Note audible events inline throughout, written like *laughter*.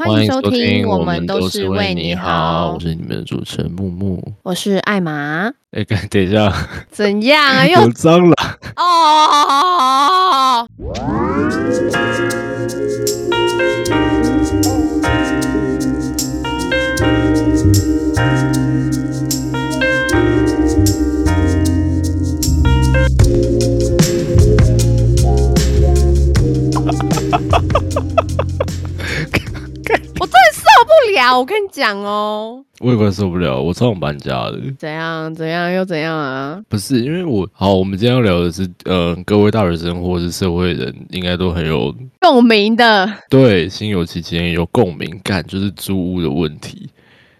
欢迎收听，我们都是为你好，我是你们的主持人木木，我是艾玛。哎，等一下，*laughs* 怎样啊？*laughs* 又脏了哦。了，我跟你讲哦，我也快受不了，我超想搬家的。怎样？怎样？又怎样啊？不是，因为我好，我们今天要聊的是，呃，各位大学生或是社会人，应该都很有共鸣的。对，心有戚戚，有共鸣感，就是租屋的问题。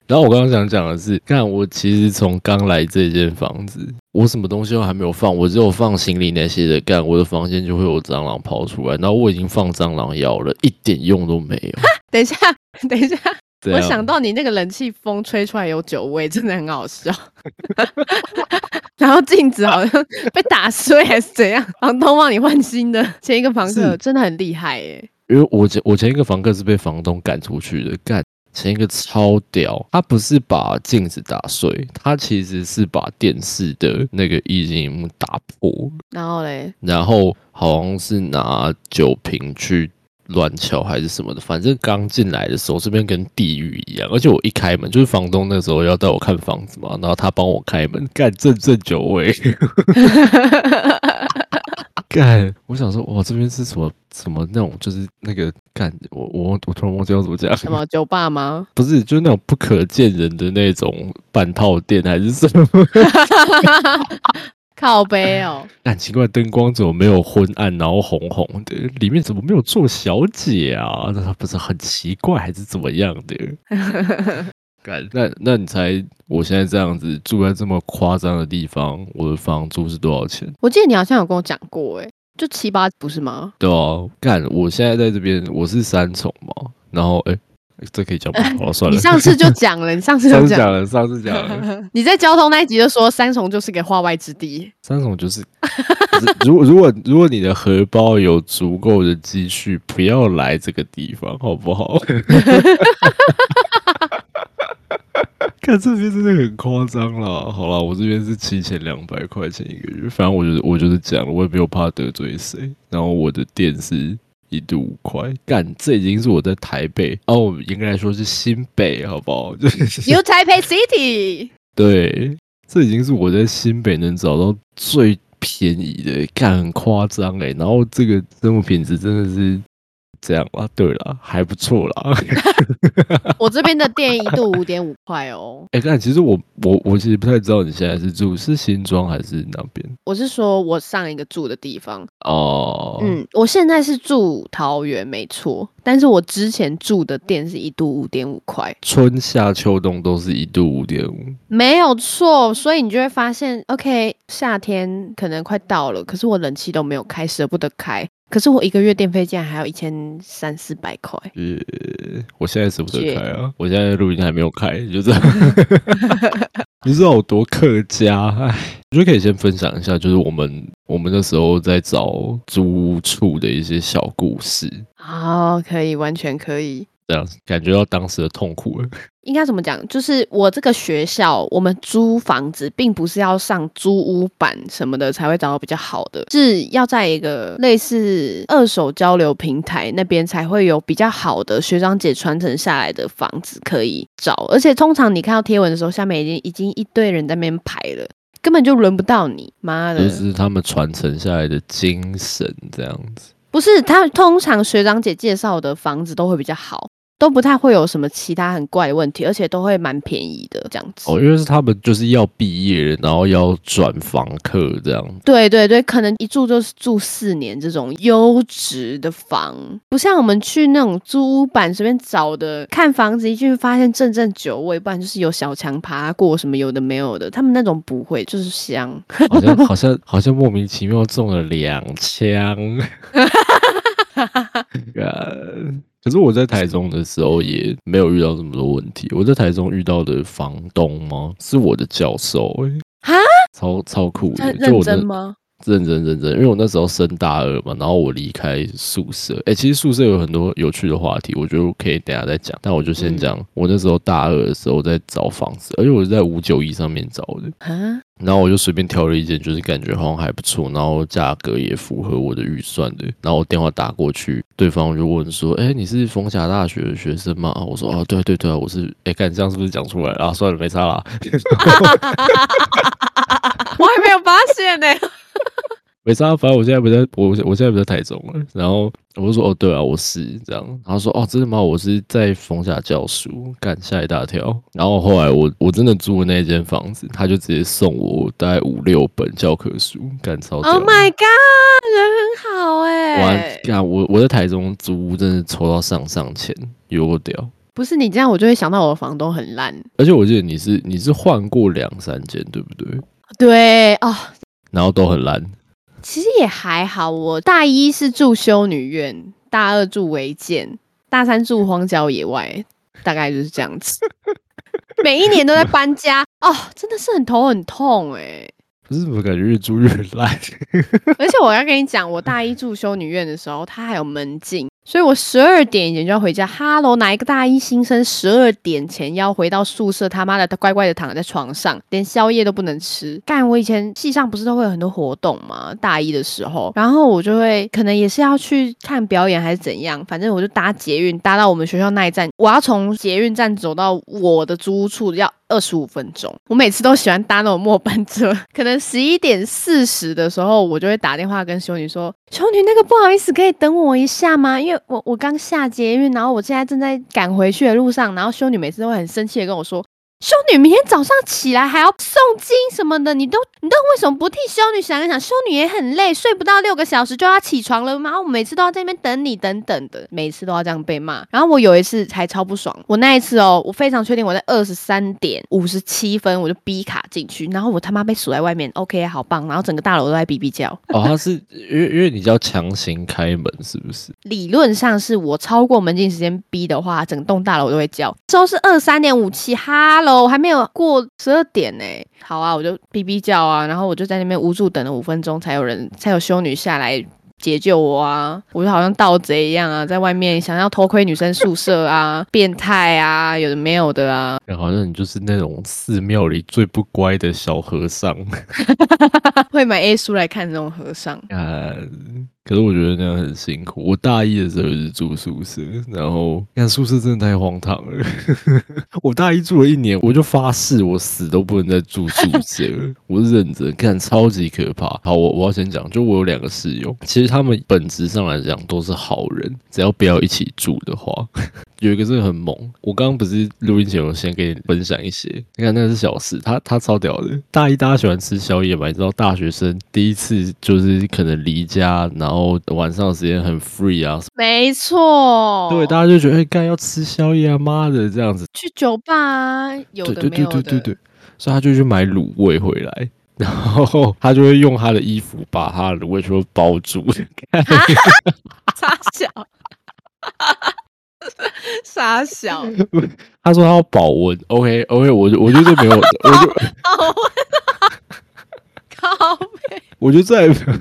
然后我刚刚想讲的是，看我其实从刚来这间房子，我什么东西都还没有放，我只有放行李那些的，干我的房间就会有蟑螂跑出来。然后我已经放蟑螂药了，一点用都没有。等一下，等一下。*laughs* 我想到你那个冷气风吹出来有酒味，真的很好笑。*laughs* 然后镜子好像被打碎还是怎样？房东帮你换新的，前一个房客真的很厉害耶。因为我前我前一个房客是被房东赶出去的，干前一个超屌，他不是把镜子打碎，他其实是把电视的那个液晶幕打破。然后嘞，然后好像是拿酒瓶去。乱敲还是什么的，反正刚进来的时候这边跟地狱一样，而且我一开门就是房东那时候要带我看房子嘛，然后他帮我开门，干阵阵酒味，*laughs* 干，我想说哇这边是什么什么那种就是那个干我我我突然忘记要怎么讲，什么酒吧吗？不是，就是那种不可见人的那种半套店还是什么？*laughs* 靠背哦，很奇怪，灯光怎么没有昏暗，然后红红的？里面怎么没有做小姐啊？那他不是很奇怪，还是怎么样的？*laughs* 那那你猜，我现在这样子住在这么夸张的地方，我的房租是多少钱？我记得你好像有跟我讲过，哎，就七八，不是吗？对啊，干，我现在在这边，我是三重嘛，然后哎。这可以讲吗？好算了。你上次就讲了，你上次就讲了，上次讲了。*laughs* 你在交通那一集就说三重就是个化外之地。三重就是，*laughs* 如果如果如果你的荷包有足够的积蓄，不要来这个地方，好不好？*laughs* 看这边真的很夸张了。好了，我这边是七千两百块钱一个月，反正我就是我就是讲了，我也没有怕得罪谁。然后我的店是。一度五块，干，这已经是我在台北哦，应该来说是新北，好不好？*laughs* New Taipei City。对，这已经是我在新北能找到最便宜的，干，很夸张哎。然后这个生活品质真的是。这样啊，对了，还不错啦。*laughs* 我这边的电一度五点五块哦。*laughs* 哎，但其实我我我其实不太知道你现在是住是新庄还是哪边。我是说我上一个住的地方哦。嗯，我现在是住桃园，没错。但是我之前住的店是一度五点五块，春夏秋冬都是一度五点五，没有错。所以你就会发现，OK，夏天可能快到了，可是我冷气都没有开，舍不得开。可是我一个月电费竟然还要一千三四百块。呃，我现在舍不得开啊，我现在录音还没有开，就这样。*laughs* 你知道我多客家？哎，我觉得可以先分享一下，就是我们我们那时候在找租处的一些小故事。好，可以，完全可以。这样感觉到当时的痛苦了。*laughs* 应该怎么讲？就是我这个学校，我们租房子并不是要上租屋版什么的才会找到比较好的，是要在一个类似二手交流平台那边才会有比较好的学长姐传承下来的房子可以找。而且通常你看到贴文的时候，下面已经已经一堆人在那边排了，根本就轮不到你。妈的，就是他们传承下来的精神这样子。不是，他通常学长姐介绍的房子都会比较好。都不太会有什么其他很怪的问题，而且都会蛮便宜的这样子。哦，因为是他们就是要毕业，然后要转房客这样。对对对，可能一住就是住四年这种优质的房，不像我们去那种租屋板随便找的，看房子一进去发现阵阵酒味，不然就是有小强爬过什么有的没有的。他们那种不会，就是香。好像好像好像莫名其妙中了两枪。*laughs* *laughs* 可是我在台中的时候也没有遇到这么多问题。我在台中遇到的房东吗？是我的教授欸，哈，超超酷的，认真吗？认真认真，因为我那时候升大二嘛，然后我离开宿舍。哎、其实宿舍有很多有趣的话题，我觉得我可以等下再讲。但我就先讲，我那时候大二的时候在找房子，而且我是在五九一上面找的。啊，然后我就随便挑了一间，就是感觉好像还不错，然后价格也符合我的预算的。然后我电话打过去，对方就问说：“哎，你是逢甲大学的学生吗？”我说：“哦，对对对啊，我是。”哎，看这样是不是讲出来啊？算了，没差啦，*laughs* 我还没有发现呢、没差。反正我现在不在，我我现在不在台中了。然后我就说：“哦，对啊，我是这样。”然后说：“哦，真的吗？我是在逢甲教书。”干吓一大跳。然后后来我我真的租的那间房子，他就直接送我大概五六本教科书，干超。Oh my god，人很好哎、哇，干我我在台中租屋真的抽到上上签，有够屌！不是你这样，我就会想到我的房东很烂。而且我记得你是你是换过两三间，对不对？对哦，然后都很烂。其实也还好。我大一是住修女院，大二住违建，大三住荒郊野外，大概就是这样子。*laughs* 每一年都在搬家哦，真的是很头很痛哎、不是怎么感觉越住越烂？*laughs* 而且我要跟你讲，我大一住修女院的时候，它还有门禁，所以我十二点以前就要回家。哈喽，哪一个大一新生十二点前要回到宿舍？他妈的，他乖乖的躺在床上，连宵夜都不能吃。干，我以前系上不是都会有很多活动嘛？大一的时候，然后我就会可能也是要去看表演还是怎样，反正我就搭捷运搭到我们学校那一站，我要从捷运站走到我的租屋处要二十五分钟。我每次都喜欢搭那种末班车，*laughs* 可能十一点四十的时候，我就会打电话跟修女说：“修女，那个不好意思，可以等我一下吗？因为我我刚下街，因为，然后我现在正在赶回去的路上。”然后修女每次都会很生气的跟我说。修女明天早上起来还要诵经什么的，你都你都为什么不替修女想一想？修女也很累，睡不到六个小时就要起床了，然后我每次都要在那边等你，等等的，每次都要这样被骂。然后我有一次才超不爽，我那一次哦，我非常确定我在二十三点五十七分我就逼卡进去，然后我他妈被锁在外面，OK，好棒，然后整个大楼都在 *laughs* 哔哔叫。哦，他是因为因为你叫强行开门，是不是？理论上是我超过门禁时间逼的话，整栋大楼都会叫。之后是二三点五七我还没有过十二点呢。好啊，我就哔哔叫啊，然后我就在那边无助等了五分钟，才有人才有修女下来。解救我啊！我就好像盗贼一样啊，在外面想要偷窥女生宿舍啊，变态啊，有的没有的啊。好像你就是那种寺庙里最不乖的小和尚。*laughs* 会买 A 书来看那种和尚。啊，*laughs* 可是我觉得那样很辛苦。我大一的时候也是住宿舍，然后看宿舍真的太荒唐了。*laughs* 我大一住了一年，我就发誓我死都不能再住宿舍了。*laughs* 我是认真，看超级可怕。好，我我要先讲，就我有两个室友，其实他们本质上来讲都是好人，只要不要一起住的话。*laughs* 有一个真的很猛，我刚刚不是录音前我先给你分享一些，你看那个是小事，他他超屌的。大一大家喜欢吃宵夜嘛，你知道大学生第一次就是可能离家，然后晚上的时间很 free 啊，没错，对，大家就觉得哎，该、要吃宵夜啊，妈的这样子，去酒吧啊，有对对的没有的，对对对。对，所以他就去买卤味回来。*laughs* 然后他就会用他的衣服把他的卤味全部包住，*laughs* 傻小，傻小，*laughs* 他说他要保温，OK OK，我就我觉得没有，我就好靠背，我觉得这还没有，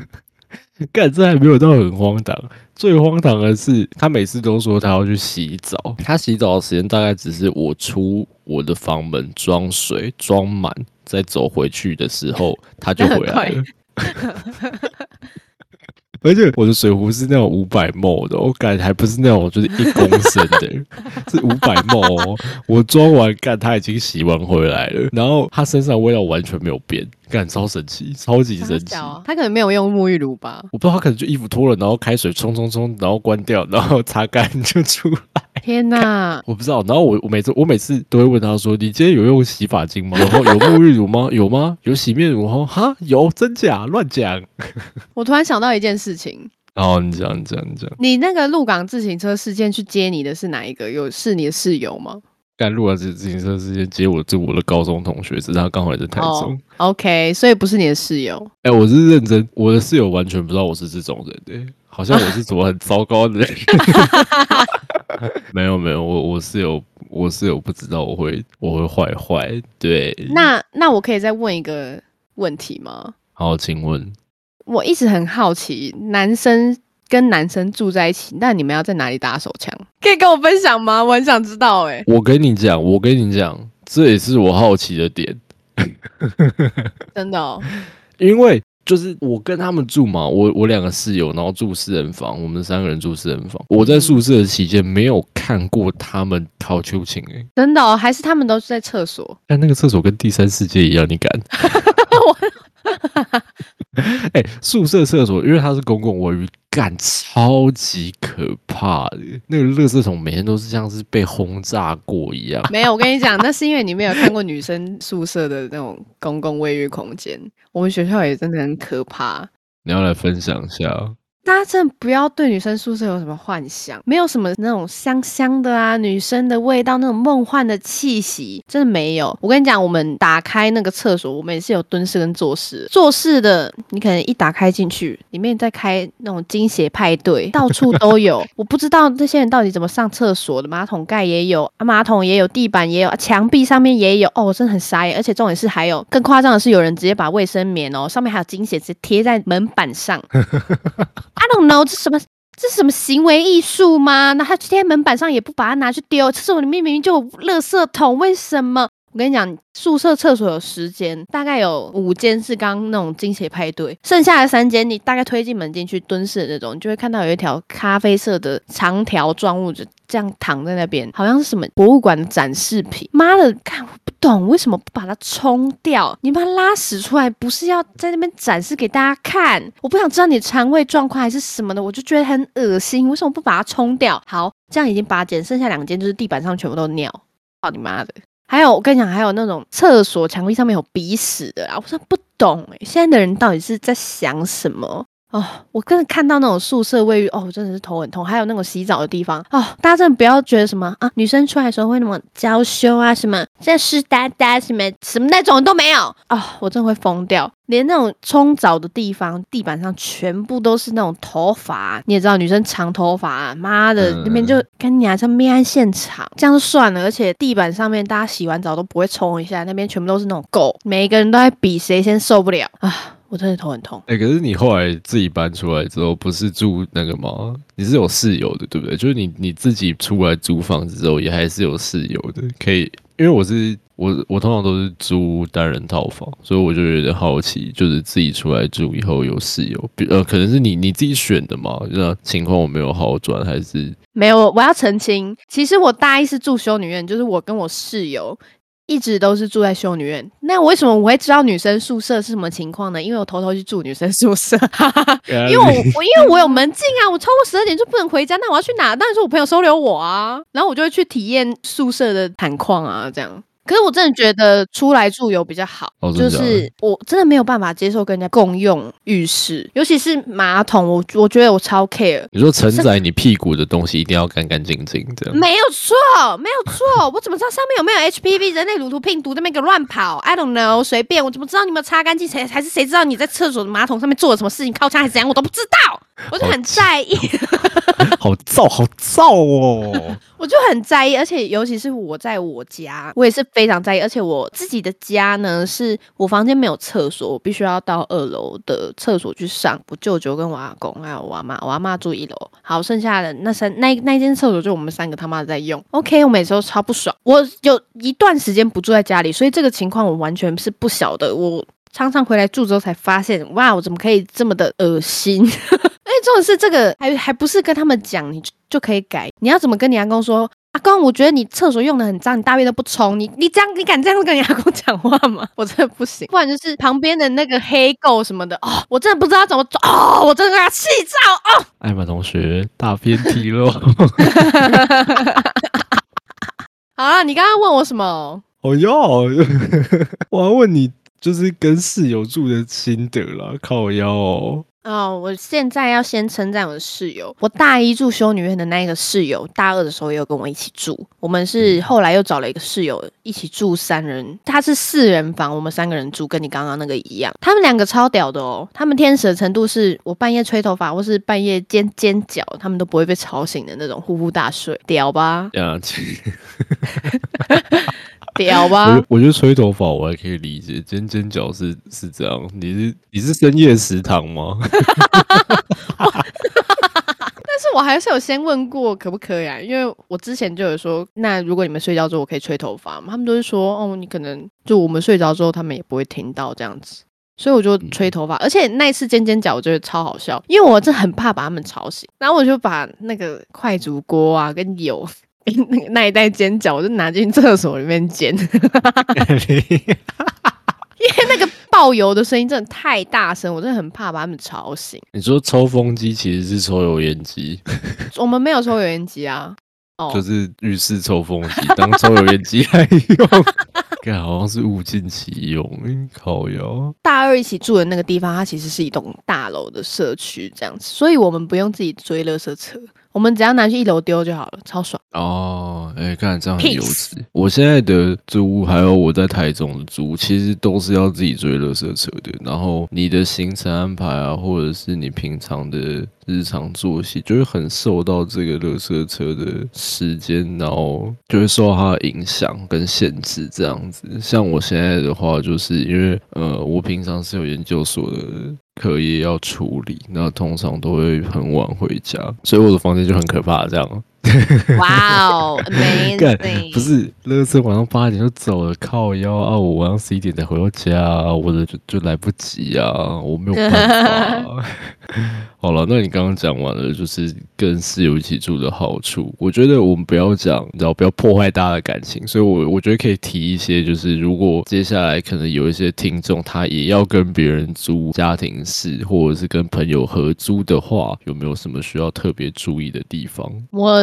*laughs* 干这还没有到很荒唐。最荒唐的是，他每次都说他要去洗澡，他洗澡的时间大概只是我出我的房门装水装满，再走回去的时候，他就回来了。*laughs* 而且我的水壶是那种五百 ml 的，我感觉还不是那种就是一公升的，是五百 ml 哦。我装完干，他已经洗完回来了，然后他身上味道完全没有变，干超神奇，超级神奇。他可能没有用沐浴乳吧？我不知道他可能就衣服脱了，然后开水冲冲冲，然后关掉，然后擦干就出来。天哪！*laughs* 我不知道。然后我我每次我每次都会问他说：“你今天有用洗发精吗？然后有沐浴乳吗？有吗？有洗面乳吗？哈，有真假乱讲。*laughs* 我突然想到一件事情，”然后你讲你讲你讲，你那个鹿港自行车事件去接你的是哪一个？有是你的室友吗？干路啊，自自行车之间接我，是我的高中同学，只是他刚好也在台中。OK，所以不是你的室友。哎、我是认真，我的室友完全不知道我是这种人的、好像我是什么很糟糕的人。*laughs* 没有没有，我我室友我室友不知道我会我会坏坏。对，那那我可以再问一个问题吗？好，请问我一直很好奇，男生跟男生住在一起，那你们要在哪里打手枪？可以跟我分享吗？我很想知道哎、我跟你讲，我跟你讲，这也是我好奇的点，*laughs* 真的哦。因为就是我跟他们住嘛，我我两个室友，然后住四人房，我们三个人住四人房。我在宿舍期间没有看过他们烤秋千哎，真的哦，还是他们都是在厕所？但那个厕所跟第三世界一样，你敢？*laughs* *laughs* *laughs* 哎、宿舍厕所因为它是公共卫浴，干超级可怕的。那个垃圾桶每天都是像是被轰炸过一样。没有，我跟你讲，那是因为你没有看过女生宿舍的那种公共卫浴空间。我们学校也真的很可怕。你要来分享一下？大家真的不要对女生宿舍有什么幻想，没有什么那种香香的啊，女生的味道，那种梦幻的气息，真的没有。我跟你讲，我们打开那个厕所，我们也是有蹲式跟坐式。坐式的，你可能一打开进去，里面在开那种惊血派对，到处都有。我不知道这些人到底怎么上厕所的，马桶盖也有，啊、马桶也有，地板也有，啊墙壁上面也有。哦，我真的很傻眼。而且重点是还有更夸张的是，有人直接把卫生棉哦，上面还有精血直接贴在门板上。*laughs* I don't know，这什么？这是什么行为艺术吗？那他贴在门板上也不把它拿去丢，厕所里面明明就有垃圾桶，为什么？我跟你讲，宿舍厕所有十间，大概有五间是刚刚那种惊喜派对，剩下的三间你大概推进门进去蹲式的那种，你就会看到有一条咖啡色的长条状物就这样躺在那边，好像是什么博物馆的展示品。妈的，看我不懂为什么不把它冲掉？你把它拉屎出来，不是要在那边展示给大家看？我不想知道你肠胃状况还是什么的，我就觉得很恶心。为什么不把它冲掉？好，这样已经八间，剩下两间就是地板上全部都尿。操你妈的！还有，我跟你讲，还有那种厕所墙壁上面有鼻屎的啊，我真的不懂哎、现在的人到底是在想什么？哦，我真的看到那种宿舍卫浴，哦，我真的是头很痛。还有那种洗澡的地方，哦，大家真的不要觉得什么啊，女生出来的时候会那么娇羞啊，什么这湿哒哒，什么什么那种都没有哦，我真的会疯掉。连那种冲澡的地方，地板上全部都是那种头发，你也知道，女生长头发、啊，妈的，嗯那边就跟你还像命案现场，这样就算了。而且地板上面大家洗完澡都不会冲一下，那边全部都是那种垢，每一个人都在比谁先受不了啊！我真的头很痛。哎、可是你后来自己搬出来之后，不是住那个吗？你是有室友的，对不对？就是你你自己出来租房子之后，也还是有室友的，可以。因为我是我我通常都是租单人套房，所以我就有点好奇，就是自己出来住以后有室友，比呃可能是你你自己选的嘛？那情况我没有好转，还是没有，我要澄清，其实我大一是住修女院，就是我跟我室友一直都是住在修女院。那为什么我会知道女生宿舍是什么情况呢？因为我偷偷去住女生宿舍，因为我我因为我有门禁啊，我超过十二点就不能回家，那我要去哪？当然是我朋友收留我啊，然后我就会去体验宿舍的惨况啊，这样。可是我真的觉得出来住有比较好，就哦真的假的是我真的没有办法接受跟人家共用浴室，尤其是马桶，我我觉得我超 care。你说承载你屁股的东西一定要干干净净，这样没有错，没有错，我怎么知道上面有没有 HPV 人类乳头病毒在那边给我乱跑？I don't know，随便，我怎么知道你有没有擦干净？谁还是谁知道你在厕所的马桶上面做了什么事情，靠墙还是怎样？我都不知道，我就很在意，*laughs* 好燥，好燥哦！*laughs* 我就很在意，而且尤其是我在我家，我也是非常在意，而且我自己的家呢，是我房间没有厕所，我必须要到二楼的厕所去上。我舅舅跟我阿公还有我阿妈，我阿妈住一楼，好，剩下的那三那那间厕所就我们三个他妈在用。OK，我每次都超不爽，我有一段时间不住在家里，所以这个情况我完全是不晓得。我常常回来住之后才发现，哇，我怎么可以这么的恶心？而且重点是这个还还不是跟他们讲，你就就可以改。你要怎么跟你阿公说？阿公，我觉得你厕所用的很脏，你大便都不冲，你你这样你敢这样跟你阿公讲话吗？*laughs* 我真的不行。不然就是旁边的那个黑狗什么的，哦，我真的不知道怎么做，哦，我真的要气炸哦。艾玛同学大偏题了，*laughs* 好了，你刚刚问我什么？哦哟，*laughs* 我要问你，就是跟室友住的心得啦，靠腰哦。哦，我现在要先称赞我的室友。我大一住修女院的那一个室友，大二的时候也有跟我一起住。我们是后来又找了一个室友一起住三人，他是四人房，我们三个人住，跟你刚刚那个一样。他们两个超屌的哦，他们天使的程度是我半夜吹头发或是半夜尖尖叫，他们都不会被吵醒的那种，呼呼大睡，屌吧？呀，*laughs* 屌吧我？我觉得吹头发我还可以理解，尖尖角是是这样。你是你是深夜食堂吗？*laughs* 但是我还是有先问过可不可以啊，因为我之前就有说，那如果你们睡觉之后我可以吹头发吗？他们都是说，哦，你可能就我们睡着之后，他们也不会听到这样子。所以我就吹头发，而且那一次尖尖角我觉得超好笑，因为我真的很怕把他们吵醒，然后我就把那个快煮锅啊跟油跟那个那一袋煎饺，我就拿进厕所里面煎，*laughs* 因为那个爆油的声音真的太大声，我真的很怕把他们吵醒。你说抽风机其实是抽油烟机，*laughs* 我们没有抽油烟机啊，哦，就是浴室抽风机当抽油烟机来用，看好像是物尽其用，嗯靠腰。大二一起住的那个地方，它其实是一栋大楼的社区这样子，所以我们不用自己追垃圾车，我们只要拿去一楼丢就好了，超爽。哦，哎、看这样很优质。我现在的租屋，还有我在台中的租屋，其实都是要自己追垃圾车的。然后你的行程安排啊，或者是你平常的日常作息，就会很受到这个垃圾车的时间，然后就会受到它的影响跟限制。这样子，像我现在的话，就是因为呃，我平常是有研究所的可以要处理，那通常都会很晚回家，所以我的房间就很可怕，这样。*laughs* 哇哦干，amazing！不是，乐色晚上八点就走了，靠腰啊！我晚上十一点才回到家啊，我的就就来不及啊，我没有办法啊、*laughs* 好了，那你刚刚讲完了，就是跟室友一起住的好处。我觉得我们不要讲，你知道，不要破坏大家的感情，所以我我觉得可以提一些，就是如果接下来可能有一些听众他也要跟别人租家庭室，或者是跟朋友合租的话，有没有什么需要特别注意的地方？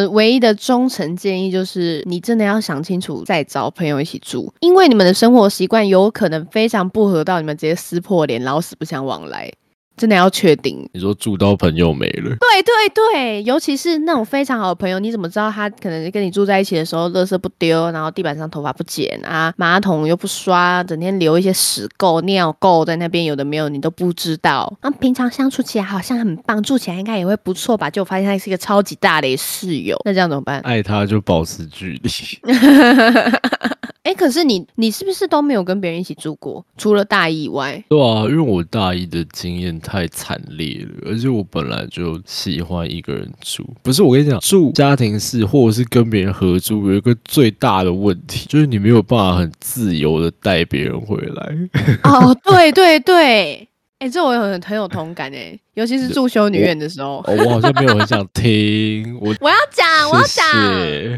唯一的忠诚建议就是，你真的要想清楚再找朋友一起住，因为你们的生活习惯有可能非常不合，到你们直接撕破脸，老死不相往来。真的要确定，你说住到朋友没了，对对对，尤其是那种非常好的朋友，你怎么知道他可能跟你住在一起的时候，垃圾不丢，然后地板上头发不剪啊，马桶又不刷，整天留一些屎垢、尿垢在那边，有的没有你都不知道。那平常相处起来好像很棒，住起来应该也会不错吧？就发现他是一个超级大的室友，那这样怎么办？爱他就保持距离。*laughs* 哎，可是你你是不是都没有跟别人一起住过？除了大一以外，对啊，因为我大一的经验太惨烈了，而且我本来就喜欢一个人住。不是我跟你讲，住家庭式或者是跟别人合租，有一个最大的问题，就是你没有办法很自由的带别人回来。*laughs* 哦，对对对，哎，这我有很很有同感哎，尤其是住修女院的时候。哦，我好像没有很想听，*laughs* 我我要讲，我要讲。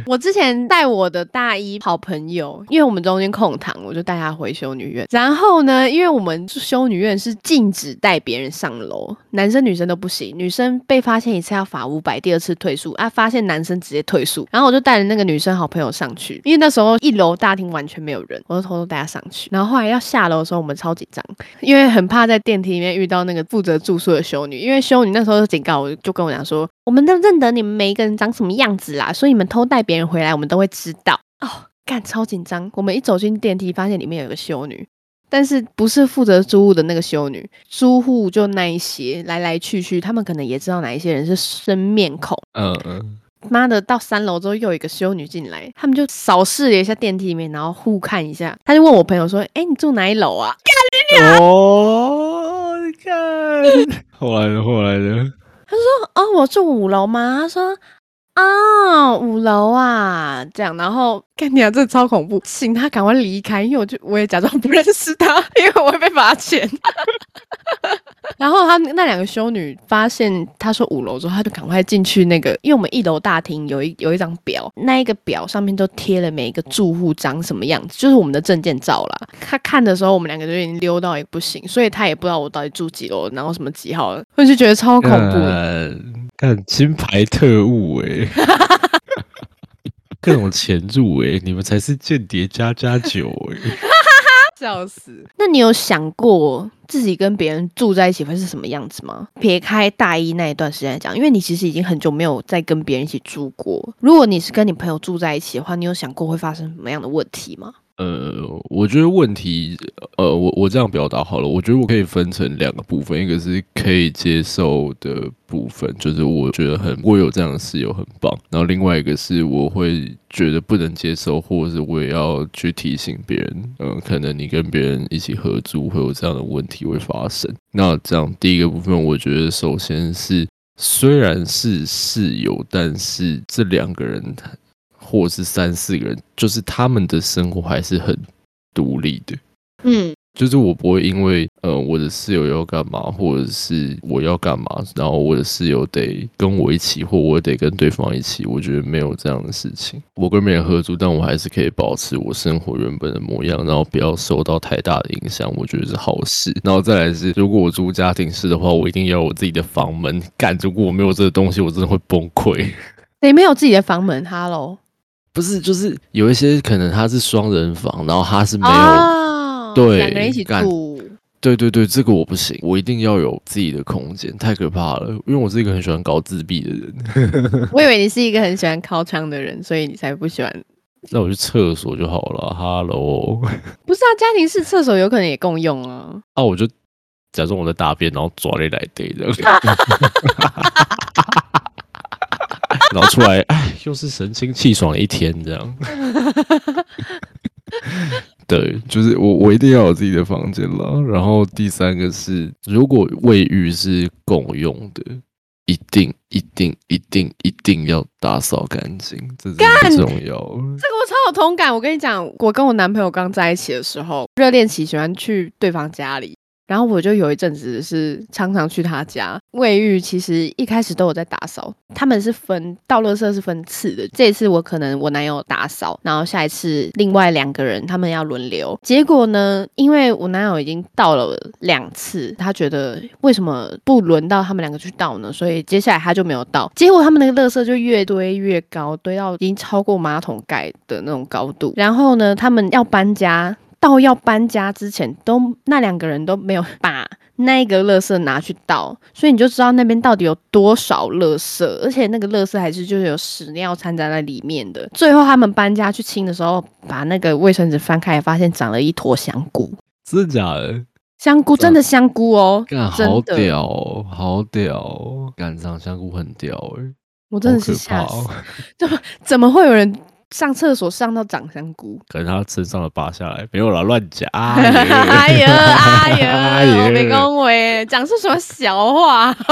我之前带我的大一好朋友，因为我们中间空堂，我就带他回修女院。然后呢，因为我们修女院是禁止带别人上楼，男生女生都不行。女生被发现一次要罚五百，第二次退宿啊。发现男生直接退宿。然后我就带着那个女生好朋友上去，因为那时候一楼大厅完全没有人，我就偷偷带她上去。然后后来要下楼的时候，我们超紧张，因为很怕在电梯里面遇到那个负责住宿的修女，因为修女那时候就警告我，就跟我讲说，我们都认得你们每一个人长什么样子啦，所以你们偷带别人回来，我们都会知道。哦，干超紧张！我们一走进电梯，发现里面有个修女，但是不是负责租屋的那个修女，租户就那一些来来去去，他们可能也知道哪一些人是生面孔。嗯嗯，妈的，到三楼之后又有一个修女进来，他们就扫视了一下电梯里面，然后互看一下。他就问我朋友说：“哎、你住哪一楼啊哦，你看，*laughs* 后来的后来的，？”哦，我住五楼吗？他说。哦，五楼啊，这样，然后看你啊，这超恐怖，*laughs* 请他赶快离开，因为我就我也假装不认识他，因为我会被罚钱。*laughs* 然后他那两个修女发现他说五楼之后，他就赶快进去那个，因为我们一楼大厅有一有一张表，那一个表上面都贴了每一个住户长什么样子，就是我们的证件照啦。他看的时候，我们两个就已经溜到也不行，所以他也不知道我到底住几楼，然后什么几号了，我就觉得超恐怖。干看金牌特务哎、*laughs* 各种潜入哎、你们才是间谍加加九哎、*laughs* 笑死！那你有想过自己跟别人住在一起会是什么样子吗？撇开大一那一段时间来讲，因为你其实已经很久没有再跟别人一起住过。如果你是跟你朋友住在一起的话，你有想过会发生什么样的问题吗？呃，我觉得问题，呃，我我这样表达好了，我觉得我可以分成两个部分，一个是可以接受的部分，就是我觉得很我有这样的室友很棒，然后另外一个是我会觉得不能接受，或者是我也要去提醒别人，嗯，可能你跟别人一起合租会有这样的问题会发生。那这样第一个部分，我觉得首先是虽然是室友，但是这两个人。或者是三四个人，就是他们的生活还是很独立的。嗯，就是我不会因为呃我的室友要干嘛，或者是我要干嘛，然后我的室友得跟我一起，或我得跟对方一起。我觉得没有这样的事情。我跟别人合租，但我还是可以保持我生活原本的模样，然后不要受到太大的影响。我觉得是好事。然后再来是，如果我租家庭式的话，我一定要我自己的房门。干，如果我没有这个东西，我真的会崩溃。*laughs* 你没有自己的房门，Hello。不是，就是有一些可能他是双人房，然后他是没有对两个人一起住。对对对，这个我不行，我一定要有自己的空间，太可怕了。因为我是一个很喜欢搞自闭的人。*laughs* 我以为你是一个很喜欢靠窗的人，所以你才不喜欢。那我去厕所就好了。Hello，不是啊，家庭式厕所有可能也共用啊。啊，我就假装我在大便，然后抓你来对的。*laughs* 然后出来，哎，又是神清气爽的一天，这样。对，就是 *laughs* 我，我一定要有自己的房间了。然后第三个是，如果卫浴是共用的，一定、一定、一定、一定要打扫干净，这是很重要。这个我超有同感。我跟你讲，我跟我男朋友刚在一起的时候，热恋期喜欢去对方家里。然后我就有一阵子是常常去他家卫浴，其实一开始都有在打扫。他们是分倒垃圾是分次的，这一次我可能我男友打扫，然后下一次另外两个人他们要轮流。结果呢，因为我男友已经倒了两次，他觉得为什么不轮到他们两个去倒呢？所以接下来他就没有倒。结果他们那个垃圾就越堆越高，堆到已经超过马桶盖的那种高度。然后呢，他们要搬家。到要搬家之前，都那两个人都没有把那个垃圾拿去倒，所以你就知道那边到底有多少垃圾，而且那个垃圾还是就是有屎尿掺杂在那里面的。最后他们搬家去清的时候，把那个卫生纸翻开，发现长了一坨香菇。真的假的？香菇真的香菇哦，好屌，好屌，干长香菇很屌哎，我真的是吓死，*laughs* 怎么怎么会有人？上厕所上到长香菇，可能他身上的拔下来没有了，乱讲。*laughs* 哎呀哎呀，*laughs* 没恭维，讲出什么小话？*laughs*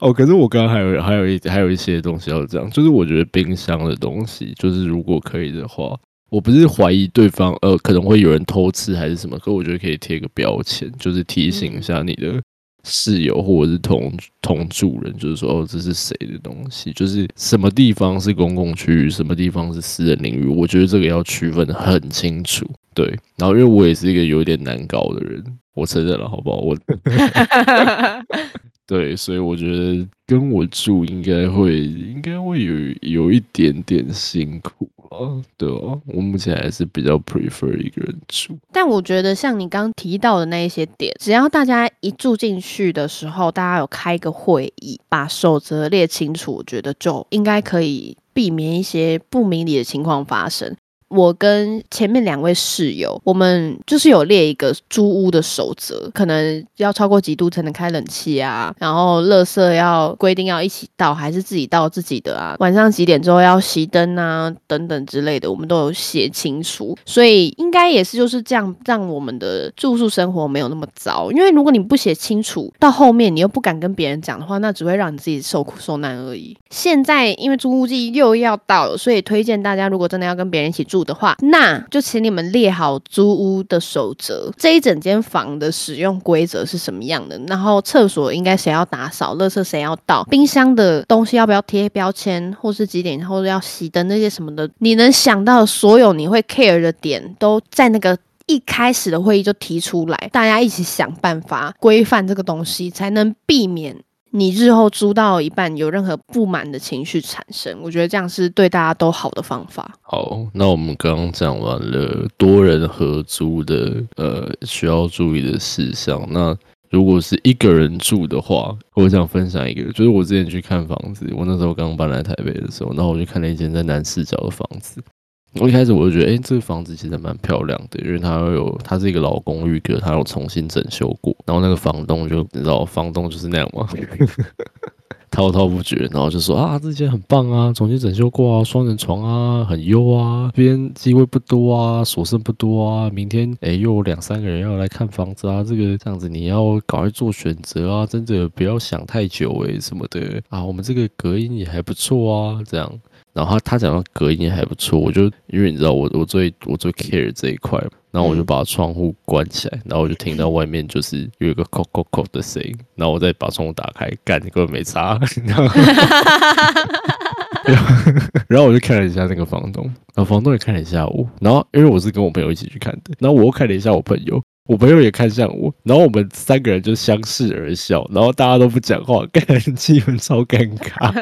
哦，可是我刚刚还有还有一还有一些东西要讲，就是我觉得冰箱的东西，就是如果可以的话，我不是怀疑对方呃可能会有人偷吃还是什么，可我觉得可以贴个标签，就是提醒一下你的。室友或者是同同住人，就是说哦，这是谁的东西？就是什么地方是公共区域，什么地方是私人领域？我觉得这个要区分的很清楚。对，然后因为我也是一个有点难搞的人，我承认了，好不好？我。*laughs* 对，所以我觉得跟我住应该会，应该会有有一点点辛苦啊。对啊，我目前还是比较 prefer 一个人住。但我觉得像你刚提到的那一些点，只要大家一住进去的时候，大家有开个会议，把守则列清楚，我觉得就应该可以避免一些不明理的情况发生。我跟前面两位室友，我们就是有列一个租屋的守则，可能要超过几度才能开冷气啊，然后垃圾要规定要一起倒还是自己倒自己的啊，*laughs* 晚上几点之后要熄灯啊，等等之类的，我们都有写清楚，所以应该也是就是这样，让我们的住宿生活没有那么糟。因为如果你不写清楚，到后面你又不敢跟别人讲的话，那只会让你自己受苦受难而已。现在因为租屋季又要到了，所以推荐大家，如果真的要跟别人一起住。的话，那就请你们列好租屋的守则，这一整间房的使用规则是什么样的？然后厕所应该谁要打扫，垃圾谁要倒，冰箱的东西要不要贴标签，或是几点或者要熄灯那些什么的，你能想到所有你会 care 的点，都在那个一开始的会议就提出来，大家一起想办法规范这个东西，才能避免。你日后租到一半有任何不满的情绪产生，我觉得这样是对大家都好的方法。好，那我们刚刚讲完了多人合租的呃需要注意的事项。那如果是一个人住的话，我想分享一个，就是我之前去看房子，我那时候刚搬来台北的时候，然后我就看了一间在南四角的房子。我一开始我就觉得，哎、这个房子其实蛮漂亮的，因为它有它是一个老公寓，可它有重新整修过。然后那个房东就你知道，房东就是那样嘛，*laughs* 滔滔不绝，然后就说啊，这间很棒啊，重新整修过啊，双人床啊，很优啊，这边机会不多啊，所剩不多啊，明天哎、又有两三个人要来看房子啊，这个这样子你要赶快做选择啊，真的不要想太久哎、什么的啊，我们这个隔音也还不错啊，这样。然后他他讲到隔音还不错，我就因为你知道我我最我最 care 这一块，然后我就嗯。把窗户关起来，然后我就听到外面就是有一个扣扣扣的声音，然后我再把窗户打开，干根本没差，然 *laughs* 后然后我就看了一下那个房东，然后房东也看了一下我，然后因为我是跟我朋友一起去看的，然后我又看了一下我朋友，我朋友也看向我，然后我们三个人就相视而笑，然后大家都不讲话，感觉气氛超尴尬。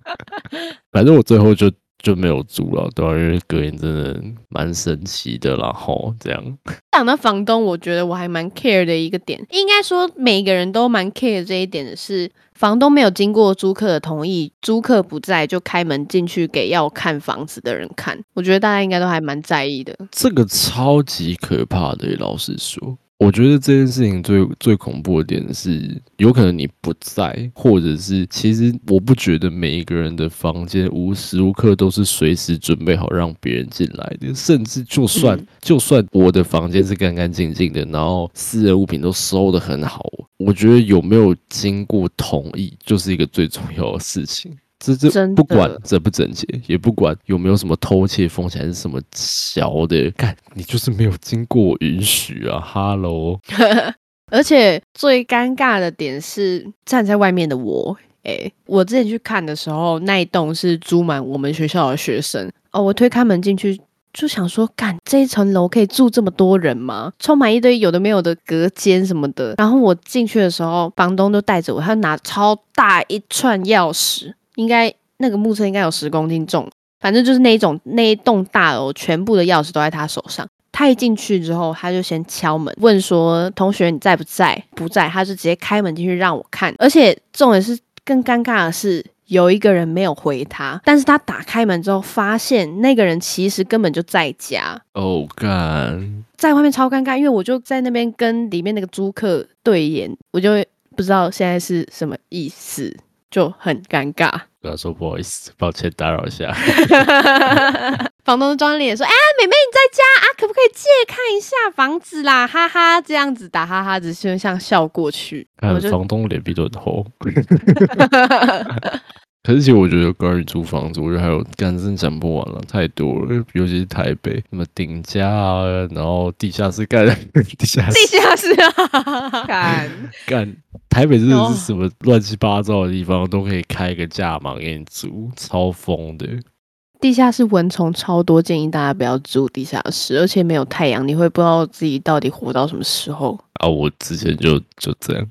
*laughs* 反正我最后就就没有租了，对啊、因为隔音真的蛮神奇的啦，吼，这样。讲到房东，我觉得我还蛮 care 的一个点，应该说每个人都蛮 care 这一点的是，房东没有经过租客的同意，租客不在就开门进去给要看房子的人看，我觉得大家应该都还蛮在意的。这个超级可怕的，老实说。我觉得这件事情最最恐怖的点是，有可能你不在，或者是其实我不觉得每一个人的房间无时无刻都是随时准备好让别人进来的，甚至就算、嗯就算我的房间是干干净净的，然后私人物品都收的很好，我觉得有没有经过同意，就是一个最重要的事情。这这不管整不整洁，也不管有没有什么偷窃风险还是什么小的，看你就是没有经过允许啊！Hello，*laughs* 而且最尴尬的点是站在外面的我。诶，我之前去看的时候，那一栋是租满我们学校的学生哦。我推开门进去，就想说，干这一层楼可以住这么多人吗？充满一堆有的没有的隔间什么的。然后我进去的时候，房东就带着我，他拿超大一串钥匙，应该那个木车应该有十公斤重，反正就是那一种那一栋大楼全部的钥匙都在他手上。他一进去之后，他就先敲门，问说：“同学你在不在？”不在，他就直接开门进去让我看。而且重点是更尴尬的是，有一个人没有回他，但是他打开门之后，发现那个人其实根本就在家，哦干，在外面超尴尬，因为我就在那边跟里面那个租客对眼，我就不知道现在是什么意思，就很尴尬。不要说不好意思，抱歉打扰一下。*laughs* 房东装脸说：“哎、妹妹你在家啊？可不可以借看一下房子啦？哈哈，这样子打哈哈，只是像笑过去。房东脸皮都很厚。可是其实我觉得关于租房子，我觉得还有干真讲不完了，太多了，尤其是台北，什么顶家啊，然后地下室干，*laughs* 地下室地下室啊，干 *laughs* 干，台北真的哦是什么乱七八糟的地方都可以开个价码给你租，超疯的。地下室蚊虫超多，建议大家不要住地下室，而且没有太阳，你会不知道自己到底活到什么时候。啊，我之前就就这样，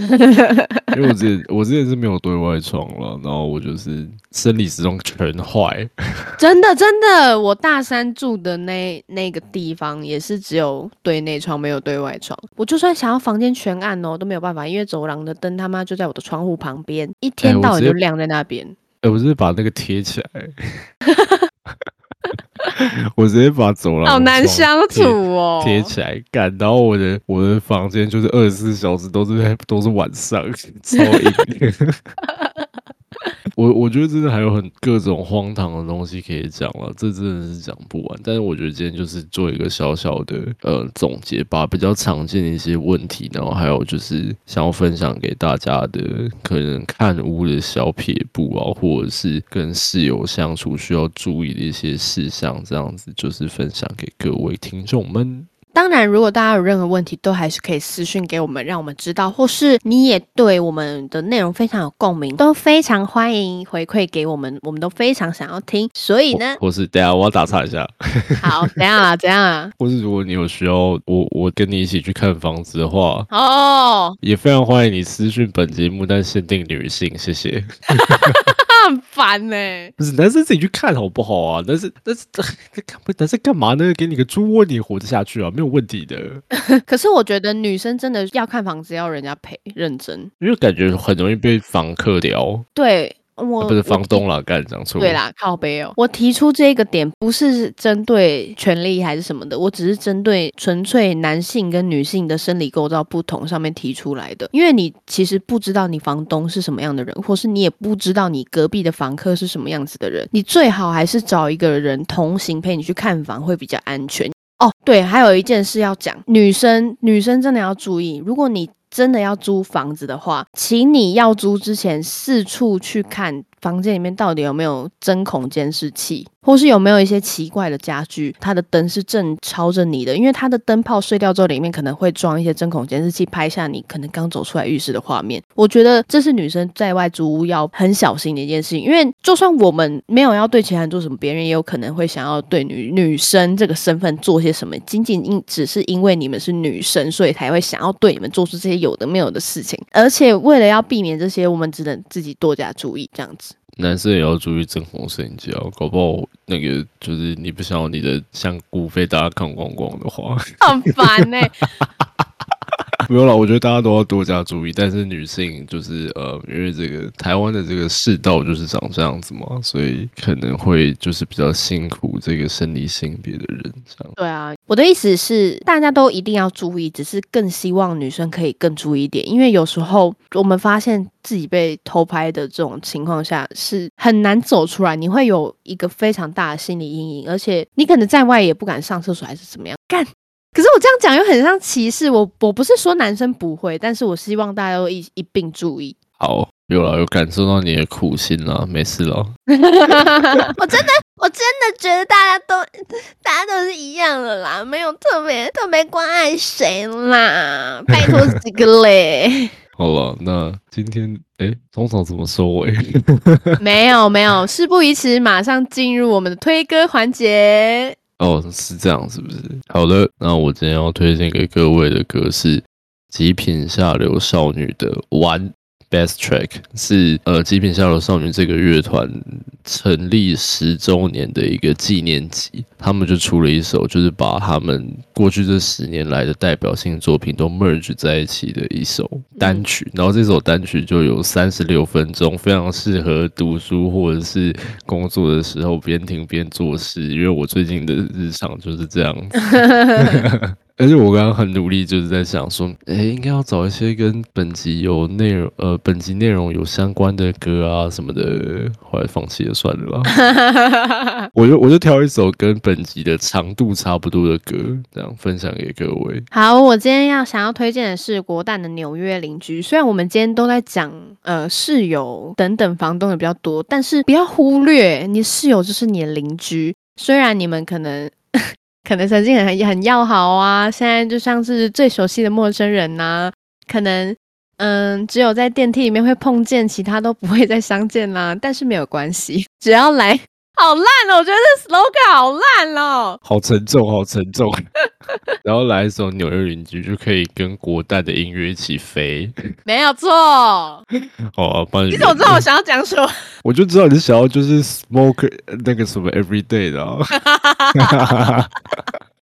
*laughs* 因为我之前我之前是没有对外窗了，然后我就是生理时钟全坏，*laughs* 真的真的，我大三住的那那个地方也是只有对内窗，没有对外窗。我就算想要房间全暗哦，都没有办法，因为走廊的灯他妈就在我的窗户旁边，一天到晚就亮在那边。哎、我是把那个贴起来，*laughs* *laughs* 我直接把走廊好难相处哦。贴起来干，然后我的我的房间就是二十四小时都是在都是晚上，*laughs* 超阴。我我觉得真的还有很各种荒唐的东西可以讲了，这真的是讲不完。但是我觉得今天就是做一个小小的呃总结，把比较常见的一些问题，然后还有就是想要分享给大家的可能看屋的小撇步啊，或者是跟室友相处需要注意的一些事项，这样子就是分享给各位听众们。当然，如果大家有任何问题，都还是可以私讯给我们，让我们知道，或是你也对我们的内容非常有共鸣，都非常欢迎回馈给我们，我们都非常想要听。所以呢，或或是等下我要打岔一下，*laughs* 好，怎样啊？怎样啊？*laughs* 或是如果你有需要我我跟你一起去看房子的话，哦，也非常欢迎你私讯本节目，但限定女性，谢谢。*laughs* 很烦呢、不是男生自己去看好不好啊？但 *laughs* 是但是干不？男生干嘛呢？给你个猪窝，你也活得下去啊？没有问题的。*laughs* 可是我觉得女生真的要看房子，要人家陪，认真。因为感觉很容易被房客聊。对我不是房我东啦，干讲错。对，啦，靠背哦。我提出这个点不是针对权利还是什么的，我只是针对纯粹男性跟女性的生理构造不同上面提出来的。因为你其实不知道你房东是什么样的人，或是你也不知道你隔壁的房客是什么样子的人，你最好还是找一个人同行陪你去看房会比较安全。哦，对，还有一件事要讲，女生女生真的要注意，如果你真的要租房子的话，请你要租之前四处去看房间里面到底有没有针孔监视器，或是有没有一些奇怪的家具，它的灯是正朝着你的，因为它的灯泡碎掉之后，里面可能会装一些针孔监视器，拍下你可能刚走出来浴室的画面。我觉得这是女生在外租屋要很小心的一件事情，因为就算我们没有要对其他人做什么，别人也有可能会想要对女女生这个身份做些什么，仅仅因只是因为你们是女生，所以才会想要对你们做出这些有的没有的事情。而且为了要避免这些，我们只能自己多加注意，这样子。男生也要注意正红摄影机啊，搞不好那个就是你不想要你的香菇被大家看光光的话，*laughs* 很烦呢、没有啦，我觉得大家都要多加注意。但是女性就是呃，因为这个台湾的这个世道就是长这样子嘛，所以可能会就是比较辛苦这个生理性别的人这样。对啊，我的意思是，大家都一定要注意，只是更希望女生可以更注意一点，因为有时候我们发现自己被偷拍的这种情况下是很难走出来，你会有一个非常大的心理阴影，而且你可能在外也不敢上厕所，还是怎么样干。可是我这样讲又很像歧视，我我不是说男生不会，但是我希望大家都一一并注意。好，有了，有感受到你的苦心啦，没事了。我真的，我真的觉得大家都，*laughs* 大家都是一样的啦，没有特别特别关爱谁啦，*laughs* 拜托几个嘞。好了，那今天哎，通常怎么收尾？*laughs* 没有没有，事不宜迟，马上进入我们的推歌环节。哦，是这样，是不是？好的，那我今天要推荐给各位的歌是极品下流少女的《玩》Best Track，是呃极品下流少女这个乐团成立十周年的一个纪念集，他们就出了一首，就是把他们过去这十年来的代表性作品都 merge 在一起的一首单曲，然后这首单曲就有三十六分钟，非常适合读书或者是工作的时候边听边做事，因为我最近的日常就是这样子。*laughs* *laughs* 而且我刚刚很努力，就是在想说，哎，应该要找一些跟本集有内容，呃，本集内容有相关的歌啊什么的，后来放弃了，算了啦。*laughs* 我就我就挑一首跟本集的长度差不多的歌，这样分享给各位。好，我今天要想要推荐的是国蛋的《纽约邻居》。虽然我们今天都在讲呃室友等等房东的比较多，但是不要忽略你室友就是你的邻居。虽然你们可能可能曾经很很要好啊，现在就像是最熟悉的陌生人呐、可能嗯只有在电梯里面会碰见，其他都不会再相见啦。但是没有关系，只要来。好烂哦！我觉得这 slogan 好烂哦。好沉重，好沉重。*laughs* 然后来一首《纽约邻居》，就可以跟国代的音乐一起飞。没有错，好啊，帮你。你怎么知道我想要讲什么？我就知道你是想要就是 smoke 呃那个什么 everyday 的、啊。*laughs*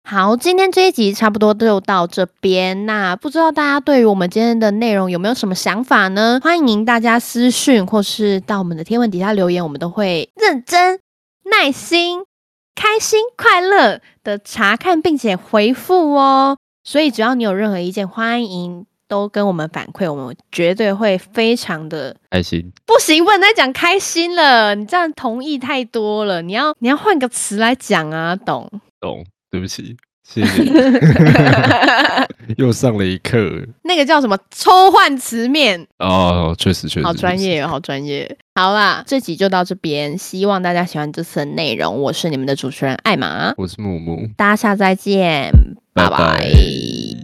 好，今天这一集差不多就到这边。那不知道大家对于我们今天的内容有没有什么想法呢？欢迎大家私讯或是到我们的天文底下留言，我们都会认真、耐心、开心、快乐的查看并且回复哦。所以只要你有任何意见，欢迎都跟我们反馈，我们绝对会非常的开心。不行，不能再讲开心了，你这样同意太多了，你要你要换个词来讲啊，懂？懂，对不起，谢谢，*laughs* 又上了一课。那个叫什么？抽换词面，哦，确实确实，好专业哦，好专业。好啦，这集就到这边，希望大家喜欢这次的内容。我是你们的主持人艾玛，我是木木，大家下次再见，拜拜。拜拜